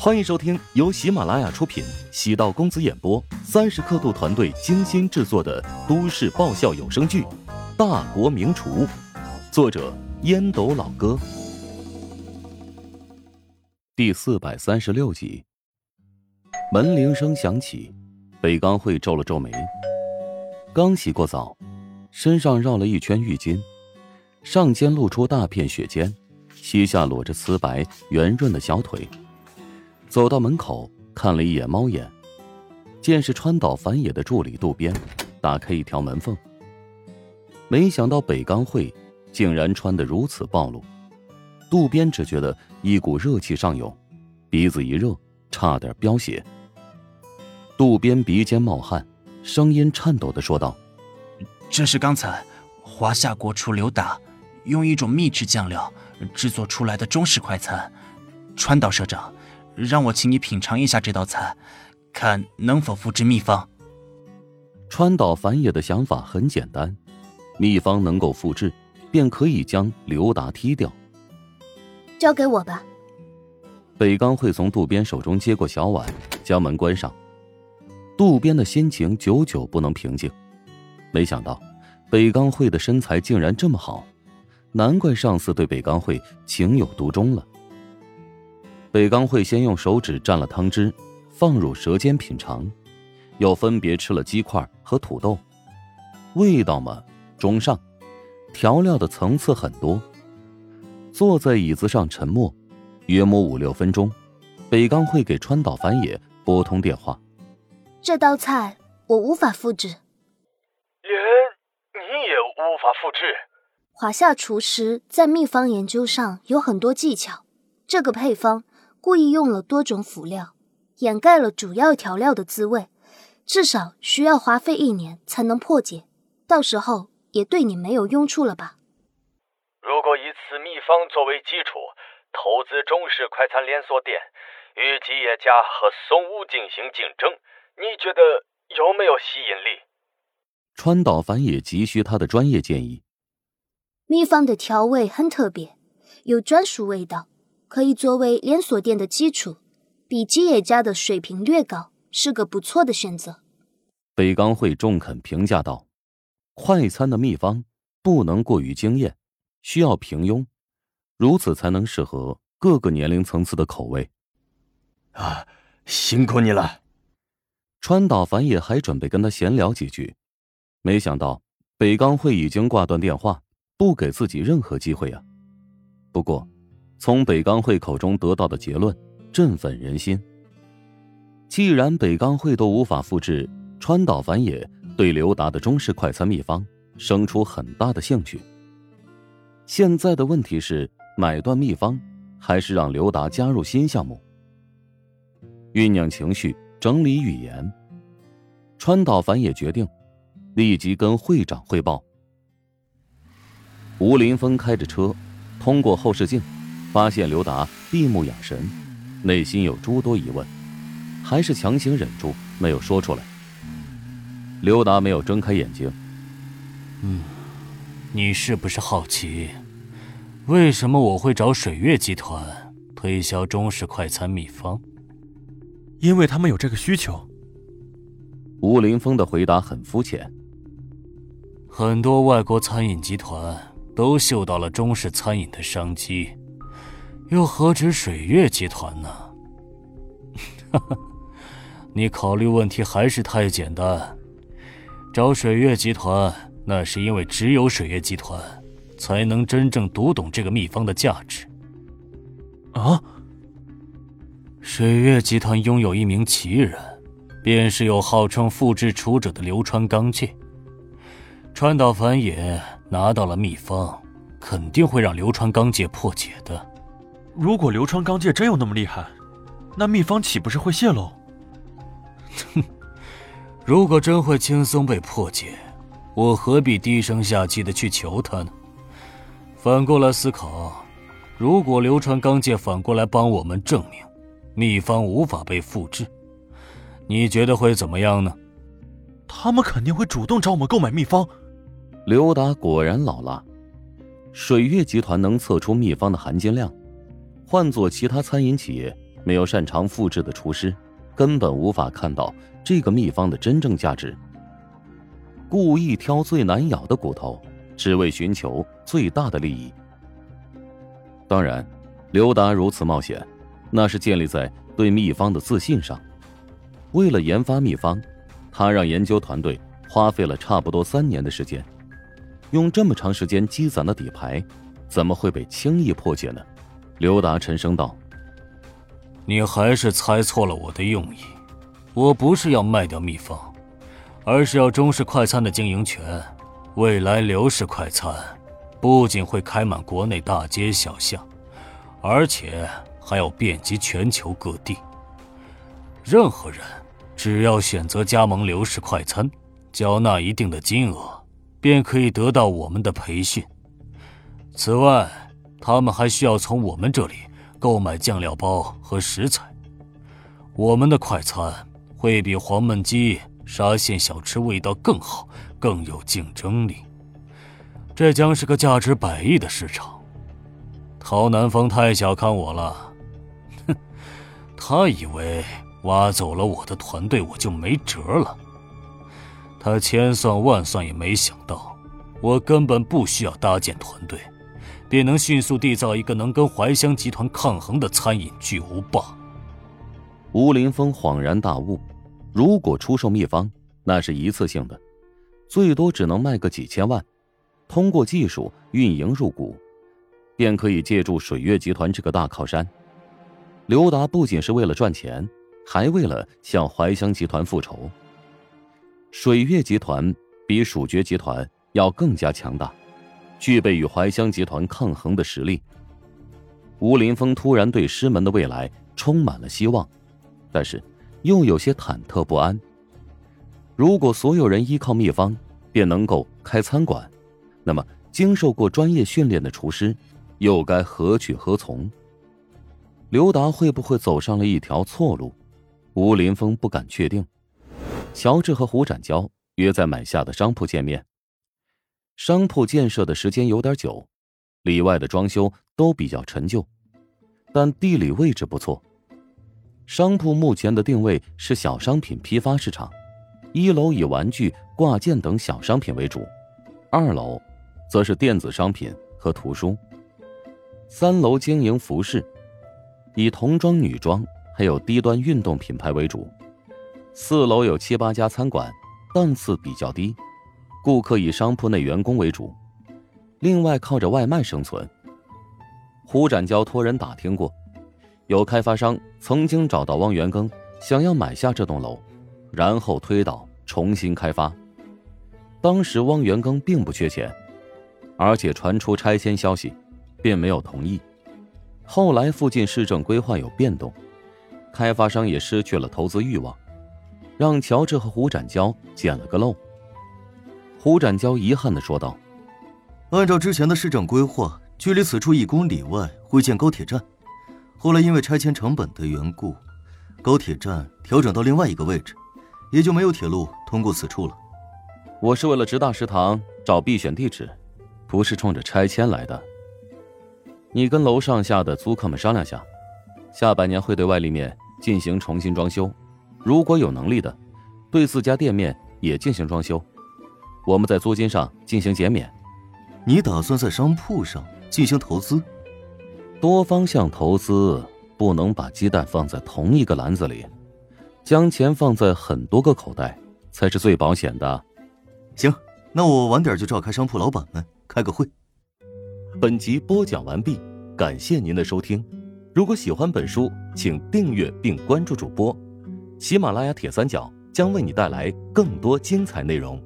欢迎收听由喜马拉雅出品、喜道公子演播、三十刻度团队精心制作的都市爆笑有声剧《大国名厨》，作者烟斗老哥，第四百三十六集。门铃声响起，北刚会皱了皱眉，刚洗过澡，身上绕了一圈浴巾，上肩露出大片雪尖，膝下裸着瓷白圆润的小腿。走到门口，看了一眼猫眼，见是川岛繁野的助理渡边，打开一条门缝。没想到北冈会竟然穿得如此暴露，渡边只觉得一股热气上涌，鼻子一热，差点飙血。渡边鼻尖冒汗，声音颤抖的说道：“这是刚才华夏国厨刘达用一种秘制酱料制作出来的中式快餐，川岛社长。”让我请你品尝一下这道菜，看能否复制秘方。川岛繁野的想法很简单，秘方能够复制，便可以将刘达踢掉。交给我吧。北冈会从渡边手中接过小碗，将门关上。渡边的心情久久不能平静，没想到北冈会的身材竟然这么好，难怪上司对北冈会情有独钟了。北冈会先用手指蘸了汤汁，放入舌尖品尝，又分别吃了鸡块和土豆，味道嘛中上，调料的层次很多。坐在椅子上沉默，约摸五六分钟，北冈会给川岛繁野拨通电话。这道菜我无法复制，连你也无法复制。华夏厨师在秘方研究上有很多技巧，这个配方。故意用了多种辅料，掩盖了主要调料的滋味，至少需要花费一年才能破解。到时候也对你没有用处了吧？如果以此秘方作为基础，投资中式快餐连锁店，与吉野家和松屋进行竞争，你觉得有没有吸引力？川岛繁也急需他的专业建议。秘方的调味很特别，有专属味道。可以作为连锁店的基础，比吉野家的水平略高，是个不错的选择。北冈会中肯评价道：“快餐的秘方不能过于惊艳，需要平庸，如此才能适合各个年龄层次的口味。”啊，辛苦你了。川岛繁也还准备跟他闲聊几句，没想到北冈会已经挂断电话，不给自己任何机会啊。不过。从北钢会口中得到的结论振奋人心。既然北钢会都无法复制，川岛繁野对刘达的中式快餐秘方生出很大的兴趣。现在的问题是买断秘方，还是让刘达加入新项目？酝酿情绪，整理语言，川岛繁野决定立即跟会长汇报。吴林峰开着车，通过后视镜。发现刘达闭目养神，内心有诸多疑问，还是强行忍住没有说出来。刘达没有睁开眼睛。嗯，你是不是好奇，为什么我会找水月集团推销中式快餐秘方？因为他们有这个需求。吴林峰的回答很肤浅。很多外国餐饮集团都嗅到了中式餐饮的商机。又何止水月集团呢？哈哈，你考虑问题还是太简单。找水月集团，那是因为只有水月集团才能真正读懂这个秘方的价值。啊！水月集团拥有一名奇人，便是有号称复制楚者的流川刚介。川岛繁野拿到了秘方，肯定会让流川刚介破解的。如果流川刚介真有那么厉害，那秘方岂不是会泄露？哼，如果真会轻松被破解，我何必低声下气的去求他呢？反过来思考，如果流川刚介反过来帮我们证明秘方无法被复制，你觉得会怎么样呢？他们肯定会主动找我们购买秘方。刘达果然老辣，水月集团能测出秘方的含金量。换做其他餐饮企业，没有擅长复制的厨师，根本无法看到这个秘方的真正价值。故意挑最难咬的骨头，只为寻求最大的利益。当然，刘达如此冒险，那是建立在对秘方的自信上。为了研发秘方，他让研究团队花费了差不多三年的时间。用这么长时间积攒的底牌，怎么会被轻易破解呢？刘达沉声道：“你还是猜错了我的用意。我不是要卖掉秘方，而是要中式快餐的经营权。未来刘氏快餐不仅会开满国内大街小巷，而且还要遍及全球各地。任何人只要选择加盟刘氏快餐，缴纳一定的金额。”便可以得到我们的培训。此外，他们还需要从我们这里购买酱料包和食材。我们的快餐会比黄焖鸡、沙县小吃味道更好，更有竞争力。这将是个价值百亿的市场。陶南风太小看我了，哼，他以为挖走了我的团队，我就没辙了。他千算万算也没想到，我根本不需要搭建团队，便能迅速缔造一个能跟怀香集团抗衡的餐饮巨无霸。吴林峰恍然大悟：如果出售秘方，那是一次性的，最多只能卖个几千万。通过技术运营入股，便可以借助水月集团这个大靠山。刘达不仅是为了赚钱，还为了向怀香集团复仇。水月集团比蜀爵集团要更加强大，具备与怀香集团抗衡的实力。吴林峰突然对师门的未来充满了希望，但是又有些忐忑不安。如果所有人依靠秘方便能够开餐馆，那么经受过专业训练的厨师又该何去何从？刘达会不会走上了一条错路？吴林峰不敢确定。乔治和胡展娇约在买下的商铺见面。商铺建设的时间有点久，里外的装修都比较陈旧，但地理位置不错。商铺目前的定位是小商品批发市场，一楼以玩具、挂件等小商品为主，二楼则是电子商品和图书，三楼经营服饰，以童装、女装还有低端运动品牌为主。四楼有七八家餐馆，档次比较低，顾客以商铺内员工为主，另外靠着外卖生存。胡展娇托人打听过，有开发商曾经找到汪元庚，想要买下这栋楼，然后推倒重新开发。当时汪元庚并不缺钱，而且传出拆迁消息，便没有同意。后来附近市政规划有变动，开发商也失去了投资欲望。让乔治和胡展娇捡了个漏。胡展娇遗憾的说道：“按照之前的市政规划，距离此处一公里外会建高铁站，后来因为拆迁成本的缘故，高铁站调整到另外一个位置，也就没有铁路通过此处了。我是为了直大食堂找必选地址，不是冲着拆迁来的。你跟楼上下的租客们商量下，下半年会对外立面进行重新装修。”如果有能力的，对自家店面也进行装修，我们在租金上进行减免。你打算在商铺上进行投资？多方向投资，不能把鸡蛋放在同一个篮子里，将钱放在很多个口袋才是最保险的。行，那我晚点就召开商铺老板们开个会。本集播讲完毕，感谢您的收听。如果喜欢本书，请订阅并关注主播。喜马拉雅铁三角将为你带来更多精彩内容。